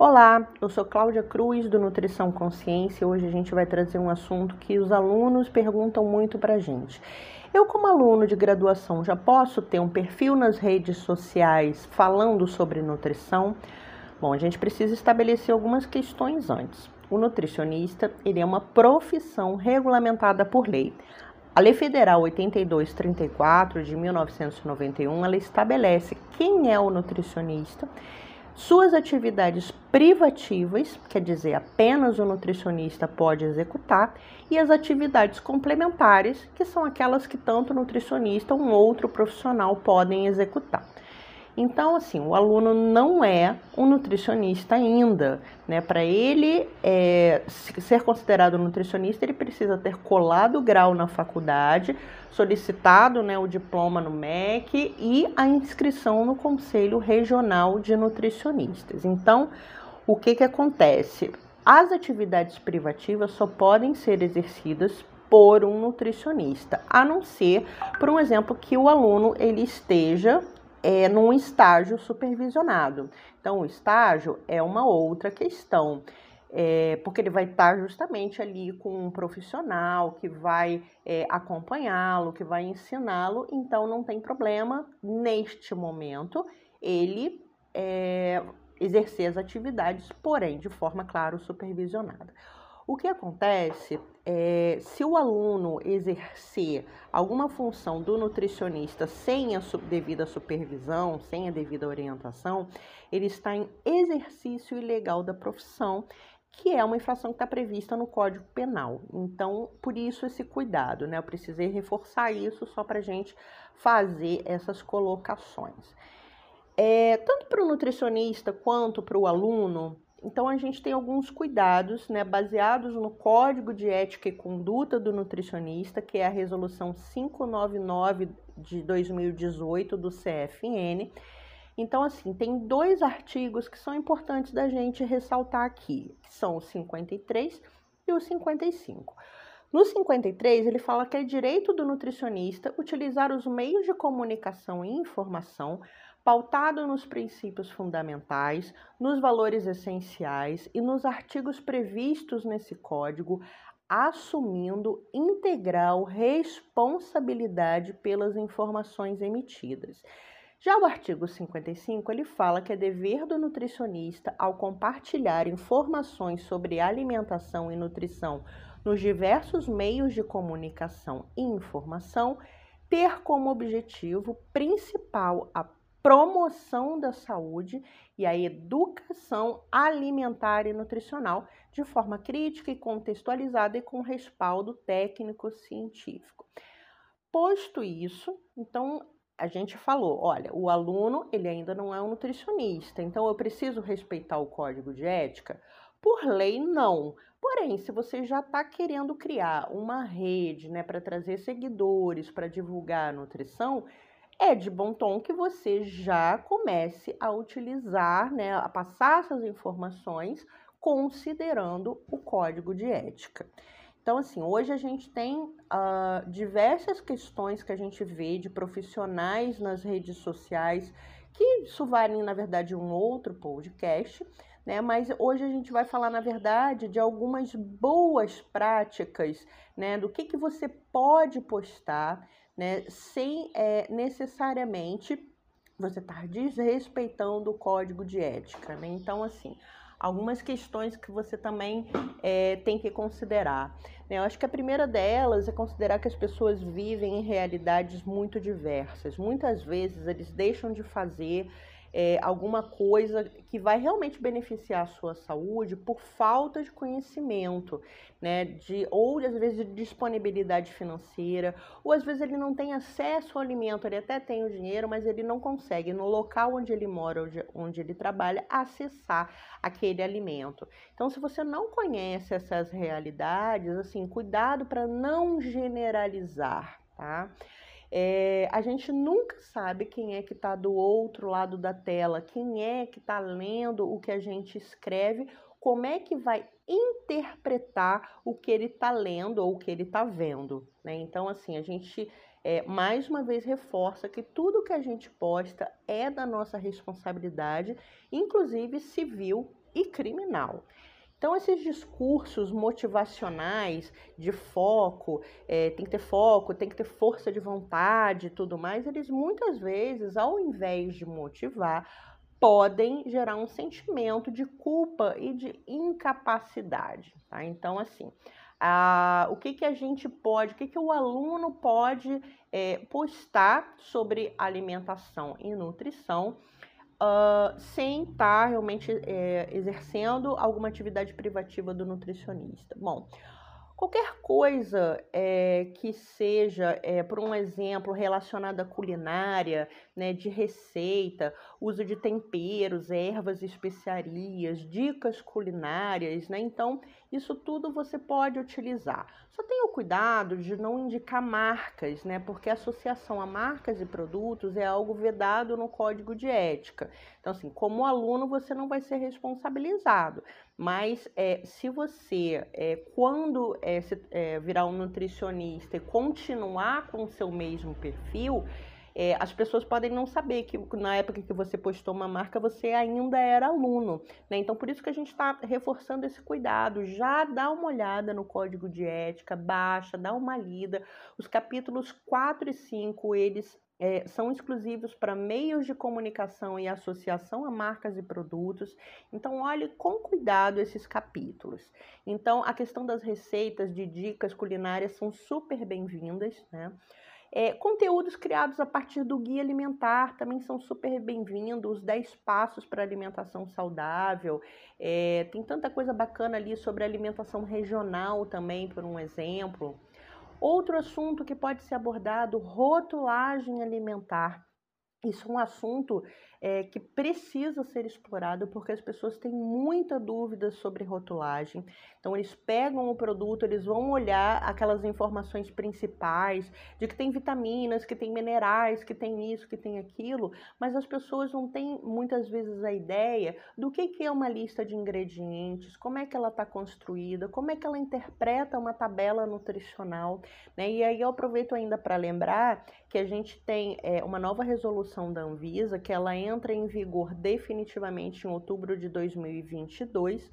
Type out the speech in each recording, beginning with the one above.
Olá, eu sou Cláudia Cruz do Nutrição Consciência. Hoje a gente vai trazer um assunto que os alunos perguntam muito para gente. Eu, como aluno de graduação, já posso ter um perfil nas redes sociais falando sobre nutrição? Bom, a gente precisa estabelecer algumas questões antes. O nutricionista ele é uma profissão regulamentada por lei. A Lei Federal 8234 de 1991 ela estabelece quem é o nutricionista suas atividades privativas, quer dizer, apenas o nutricionista pode executar, e as atividades complementares, que são aquelas que tanto o nutricionista ou um outro profissional podem executar. Então, assim, o aluno não é um nutricionista ainda, né? Para ele é, ser considerado nutricionista, ele precisa ter colado o grau na faculdade, solicitado né, o diploma no MEC e a inscrição no Conselho Regional de Nutricionistas. Então, o que, que acontece? As atividades privativas só podem ser exercidas por um nutricionista, a não ser, por um exemplo, que o aluno ele esteja é, num estágio supervisionado. Então, o estágio é uma outra questão, é, porque ele vai estar justamente ali com um profissional que vai é, acompanhá-lo, que vai ensiná-lo, então não tem problema neste momento ele é, exercer as atividades, porém de forma, claro, supervisionada. O que acontece é, se o aluno exercer alguma função do nutricionista sem a devida supervisão, sem a devida orientação, ele está em exercício ilegal da profissão, que é uma infração que está prevista no Código Penal. Então, por isso esse cuidado, né? Eu precisei reforçar isso só para a gente fazer essas colocações. É, tanto para o nutricionista quanto para o aluno, então a gente tem alguns cuidados, né, baseados no Código de Ética e Conduta do Nutricionista, que é a resolução 599 de 2018 do CFN. Então assim, tem dois artigos que são importantes da gente ressaltar aqui, que são o 53 e o 55. No 53, ele fala que é direito do nutricionista utilizar os meios de comunicação e informação pautado nos princípios fundamentais, nos valores essenciais e nos artigos previstos nesse código, assumindo integral responsabilidade pelas informações emitidas. Já o artigo 55, ele fala que é dever do nutricionista, ao compartilhar informações sobre alimentação e nutrição nos diversos meios de comunicação e informação, ter como objetivo principal a promoção da saúde e a educação alimentar e nutricional de forma crítica e contextualizada e com respaldo técnico científico. Posto isso, então a gente falou, olha, o aluno ele ainda não é um nutricionista, então eu preciso respeitar o código de ética? Por lei, não. Porém, se você já está querendo criar uma rede né, para trazer seguidores, para divulgar a nutrição, é de bom tom que você já comece a utilizar, né, a passar essas informações considerando o código de ética. Então, assim, hoje a gente tem uh, diversas questões que a gente vê de profissionais nas redes sociais, que isso vale, na verdade, um outro podcast, né? Mas hoje a gente vai falar, na verdade, de algumas boas práticas, né? Do que, que você pode postar, né, sem é, necessariamente você estar tá desrespeitando o código de ética. Né? Então, assim, algumas questões que você também é, tem que considerar. Né? Eu acho que a primeira delas é considerar que as pessoas vivem em realidades muito diversas. Muitas vezes eles deixam de fazer é, alguma coisa que vai realmente beneficiar a sua saúde por falta de conhecimento, né? De, ou às vezes de disponibilidade financeira, ou às vezes ele não tem acesso ao alimento, ele até tem o dinheiro, mas ele não consegue, no local onde ele mora, onde, onde ele trabalha, acessar aquele alimento. Então, se você não conhece essas realidades, assim, cuidado para não generalizar, tá? É, a gente nunca sabe quem é que está do outro lado da tela, quem é que está lendo o que a gente escreve, como é que vai interpretar o que ele está lendo ou o que ele está vendo. Né? Então, assim, a gente é, mais uma vez reforça que tudo que a gente posta é da nossa responsabilidade, inclusive civil e criminal. Então, esses discursos motivacionais de foco, é, tem que ter foco, tem que ter força de vontade e tudo mais, eles muitas vezes, ao invés de motivar, podem gerar um sentimento de culpa e de incapacidade. Tá? Então, assim, a, o que, que a gente pode, o que, que o aluno pode é, postar sobre alimentação e nutrição uh, sem estar tá realmente é, exercendo alguma atividade privativa do nutricionista. Bom, qualquer coisa é, que seja, é, por um exemplo, relacionada à culinária, né, de receita, uso de temperos, ervas, especiarias, dicas culinárias, né? Então, isso tudo você pode utilizar. Só tenha o cuidado de não indicar marcas, né? Porque associação a marcas e produtos é algo vedado no código de ética. Então, assim, como aluno, você não vai ser responsabilizado. Mas é, se você, é, quando é, se, é, virar um nutricionista e continuar com o seu mesmo perfil, é, as pessoas podem não saber que na época que você postou uma marca você ainda era aluno, né? Então por isso que a gente está reforçando esse cuidado. Já dá uma olhada no código de ética, baixa, dá uma lida. Os capítulos 4 e 5, eles é, são exclusivos para meios de comunicação e associação a marcas e produtos. Então, olhe com cuidado esses capítulos. Então, a questão das receitas, de dicas culinárias são super bem-vindas, né? É, conteúdos criados a partir do guia alimentar também são super bem-vindos. Os 10 passos para alimentação saudável. É, tem tanta coisa bacana ali sobre alimentação regional também, por um exemplo. Outro assunto que pode ser abordado: rotulagem alimentar. Isso é um assunto é, que precisa ser explorado porque as pessoas têm muita dúvida sobre rotulagem. Então, eles pegam o produto, eles vão olhar aquelas informações principais de que tem vitaminas, que tem minerais, que tem isso, que tem aquilo, mas as pessoas não têm muitas vezes a ideia do que, que é uma lista de ingredientes, como é que ela está construída, como é que ela interpreta uma tabela nutricional. Né? E aí eu aproveito ainda para lembrar que a gente tem é, uma nova resolução da Anvisa que ela entra em vigor definitivamente em outubro de 2022,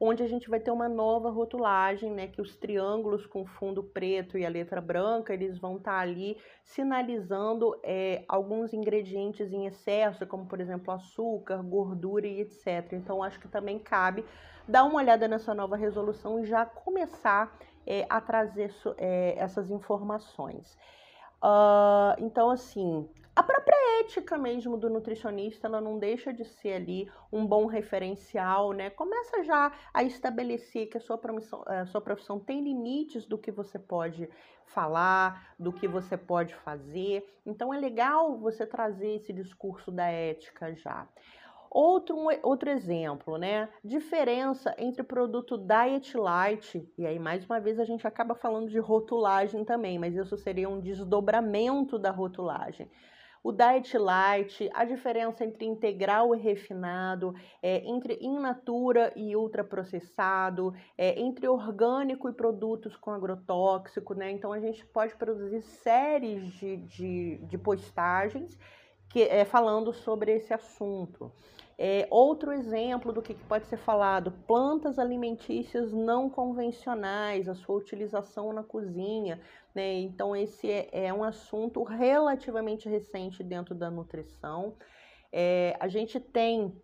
onde a gente vai ter uma nova rotulagem, né, que os triângulos com fundo preto e a letra branca, eles vão estar tá ali sinalizando é, alguns ingredientes em excesso, como por exemplo açúcar, gordura e etc. Então acho que também cabe dar uma olhada nessa nova resolução e já começar é, a trazer é, essas informações. Uh, então, assim, a própria ética mesmo do nutricionista, ela não deixa de ser ali um bom referencial, né? Começa já a estabelecer que a sua profissão, a sua profissão tem limites do que você pode falar, do que você pode fazer. Então é legal você trazer esse discurso da ética já. Outro, outro exemplo, né? Diferença entre produto Diet Light, e aí mais uma vez a gente acaba falando de rotulagem também, mas isso seria um desdobramento da rotulagem. O Diet Light, a diferença entre integral e refinado, é, entre in natura e ultraprocessado, é, entre orgânico e produtos com agrotóxico, né? Então a gente pode produzir séries de, de, de postagens que, é, falando sobre esse assunto. É, outro exemplo do que pode ser falado: plantas alimentícias não convencionais, a sua utilização na cozinha. Né? Então, esse é, é um assunto relativamente recente dentro da nutrição. É, a gente tem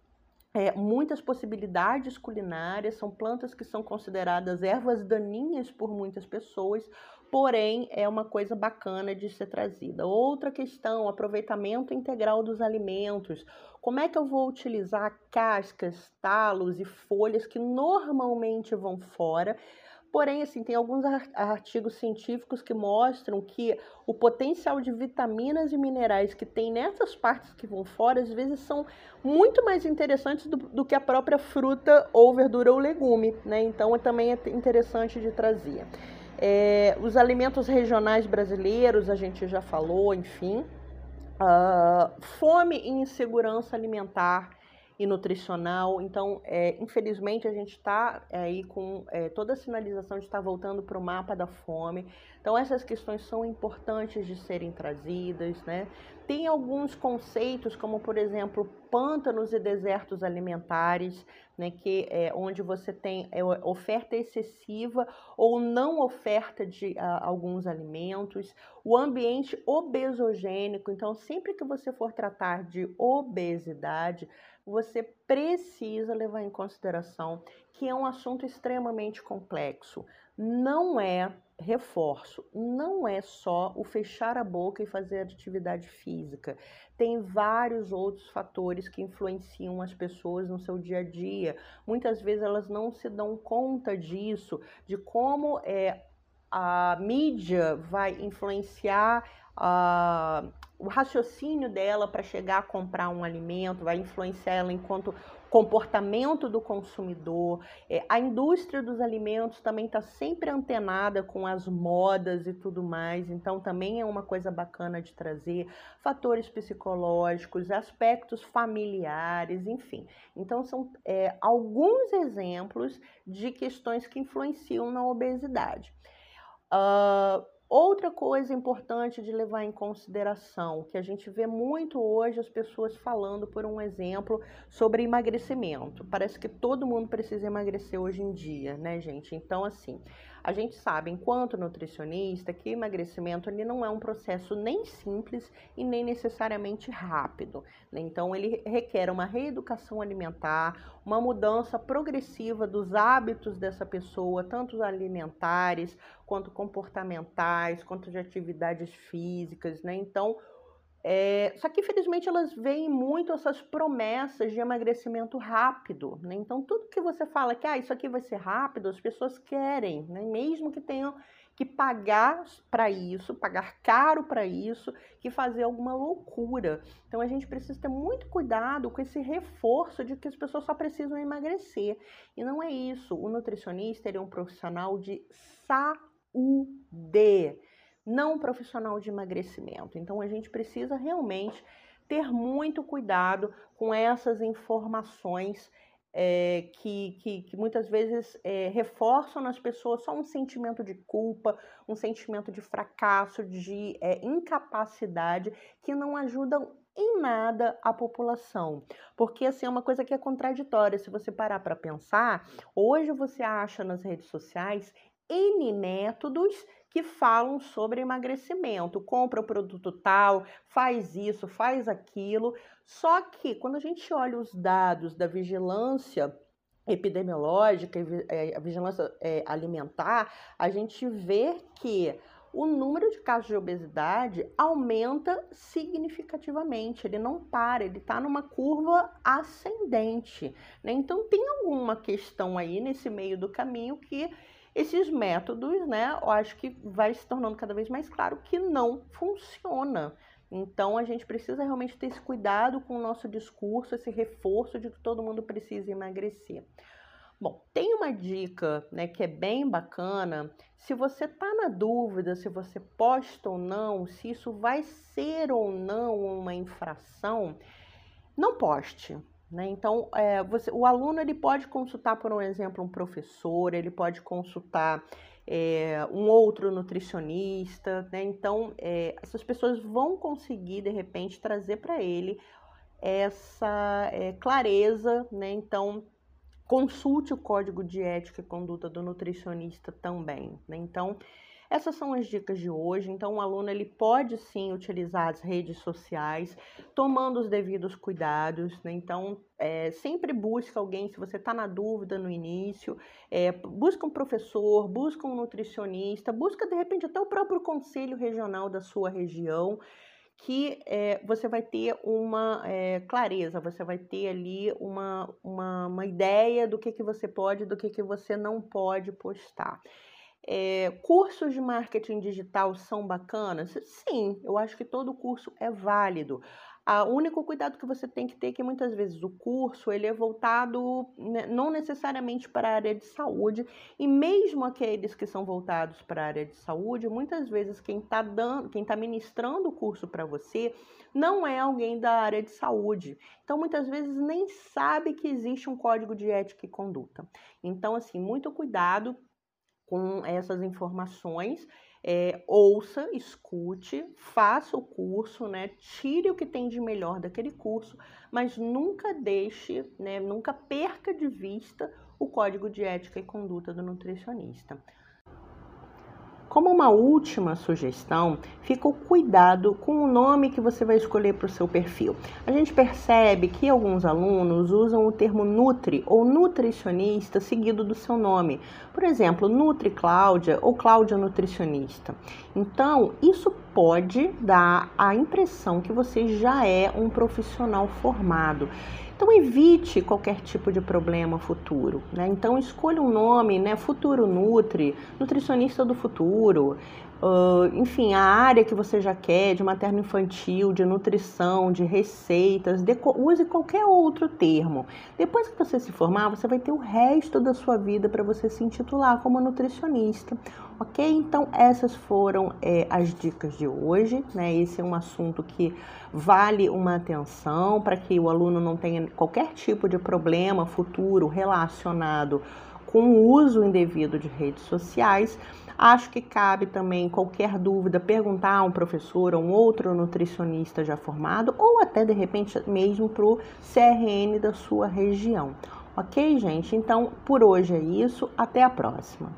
é, muitas possibilidades culinárias, são plantas que são consideradas ervas daninhas por muitas pessoas, porém é uma coisa bacana de ser trazida. Outra questão, aproveitamento integral dos alimentos. Como é que eu vou utilizar cascas, talos e folhas que normalmente vão fora? Porém, assim, tem alguns artigos científicos que mostram que o potencial de vitaminas e minerais que tem nessas partes que vão fora, às vezes são muito mais interessantes do, do que a própria fruta ou verdura ou legume, né? Então, também é interessante de trazer. É, os alimentos regionais brasileiros, a gente já falou, enfim. Uh, fome e insegurança alimentar e nutricional. Então, é, infelizmente, a gente está é, aí com é, toda a sinalização de estar voltando para o mapa da fome. Então, essas questões são importantes de serem trazidas, né? Tem alguns conceitos, como por exemplo, pântanos e desertos alimentares, né, que é onde você tem é, oferta excessiva ou não oferta de uh, alguns alimentos, o ambiente obesogênico. Então, sempre que você for tratar de obesidade, você precisa levar em consideração que é um assunto extremamente complexo. Não é reforço, não é só o fechar a boca e fazer atividade física. Tem vários outros fatores que influenciam as pessoas no seu dia a dia. Muitas vezes elas não se dão conta disso, de como é, a mídia vai influenciar a, o raciocínio dela para chegar a comprar um alimento, vai influenciar ela enquanto comportamento do consumidor. É, a indústria dos alimentos também está sempre antenada com as modas e tudo mais, então também é uma coisa bacana de trazer. Fatores psicológicos, aspectos familiares, enfim. Então, são é, alguns exemplos de questões que influenciam na obesidade. Uh, Outra coisa importante de levar em consideração, que a gente vê muito hoje as pessoas falando, por um exemplo, sobre emagrecimento. Parece que todo mundo precisa emagrecer hoje em dia, né, gente? Então, assim, a gente sabe, enquanto nutricionista, que emagrecimento ele não é um processo nem simples e nem necessariamente rápido. Né? Então, ele requer uma reeducação alimentar, uma mudança progressiva dos hábitos dessa pessoa, tanto alimentares quanto comportamentais, quanto de atividades físicas, né? Então, é, só que infelizmente elas veem muito essas promessas de emagrecimento rápido, né? Então tudo que você fala que ah, isso aqui vai ser rápido, as pessoas querem, né? Mesmo que tenham que pagar para isso, pagar caro para isso, que fazer alguma loucura. Então a gente precisa ter muito cuidado com esse reforço de que as pessoas só precisam emagrecer. E não é isso. O nutricionista ele é um profissional de saúde não profissional de emagrecimento. Então a gente precisa realmente ter muito cuidado com essas informações é, que, que, que, muitas vezes é, reforçam nas pessoas só um sentimento de culpa, um sentimento de fracasso, de é, incapacidade, que não ajudam em nada a população. Porque assim é uma coisa que é contraditória. Se você parar para pensar, hoje você acha nas redes sociais N métodos que falam sobre emagrecimento. Compra o produto tal, faz isso, faz aquilo. Só que quando a gente olha os dados da vigilância epidemiológica, é, a vigilância é, alimentar, a gente vê que o número de casos de obesidade aumenta significativamente, ele não para, ele está numa curva ascendente. Né? Então, tem alguma questão aí nesse meio do caminho que esses métodos, né, eu acho que vai se tornando cada vez mais claro que não funciona. Então a gente precisa realmente ter esse cuidado com o nosso discurso, esse reforço de que todo mundo precisa emagrecer. Bom, tem uma dica, né, que é bem bacana. Se você tá na dúvida se você posta ou não, se isso vai ser ou não uma infração, não poste. Né? Então, é, você, o aluno ele pode consultar, por um exemplo, um professor, ele pode consultar é, um outro nutricionista. Né? Então, é, essas pessoas vão conseguir, de repente, trazer para ele essa é, clareza. Né? Então, consulte o código de ética e conduta do nutricionista também. Né? Então, essas são as dicas de hoje. Então, o aluno ele pode sim utilizar as redes sociais, tomando os devidos cuidados. Né? Então, é, sempre busca alguém, se você está na dúvida no início, é, busca um professor, busca um nutricionista, busca de repente até o próprio conselho regional da sua região que é, você vai ter uma é, clareza, você vai ter ali uma, uma, uma ideia do que, que você pode do que, que você não pode postar. É, cursos de marketing digital são bacanas? Sim, eu acho que todo curso é válido. O único cuidado que você tem que ter é que muitas vezes o curso ele é voltado né, não necessariamente para a área de saúde e mesmo aqueles que são voltados para a área de saúde, muitas vezes quem está dando, quem está ministrando o curso para você não é alguém da área de saúde. Então muitas vezes nem sabe que existe um código de ética e conduta. Então assim muito cuidado com essas informações é, ouça, escute, faça o curso, né? Tire o que tem de melhor daquele curso, mas nunca deixe, né? Nunca perca de vista o código de ética e conduta do nutricionista. Como uma última sugestão, fica o cuidado com o nome que você vai escolher para o seu perfil. A gente percebe que alguns alunos usam o termo Nutri ou nutricionista seguido do seu nome. Por exemplo, Nutri Cláudia ou Cláudia Nutricionista. Então, isso pode dar a impressão que você já é um profissional formado. Então evite qualquer tipo de problema futuro, né? Então escolha um nome, né? Futuro Nutri, nutricionista do futuro, uh, enfim, a área que você já quer, de materno infantil, de nutrição, de receitas, de, use qualquer outro termo. Depois que você se formar, você vai ter o resto da sua vida para você se intitular como nutricionista ok? Então, essas foram é, as dicas de hoje, né? Esse é um assunto que vale uma atenção para que o aluno não tenha qualquer tipo de problema futuro relacionado com o uso indevido de redes sociais. Acho que cabe também qualquer dúvida perguntar a um professor ou um outro nutricionista já formado ou até de repente mesmo para o CRN da sua região. Ok, gente? Então por hoje é isso. Até a próxima.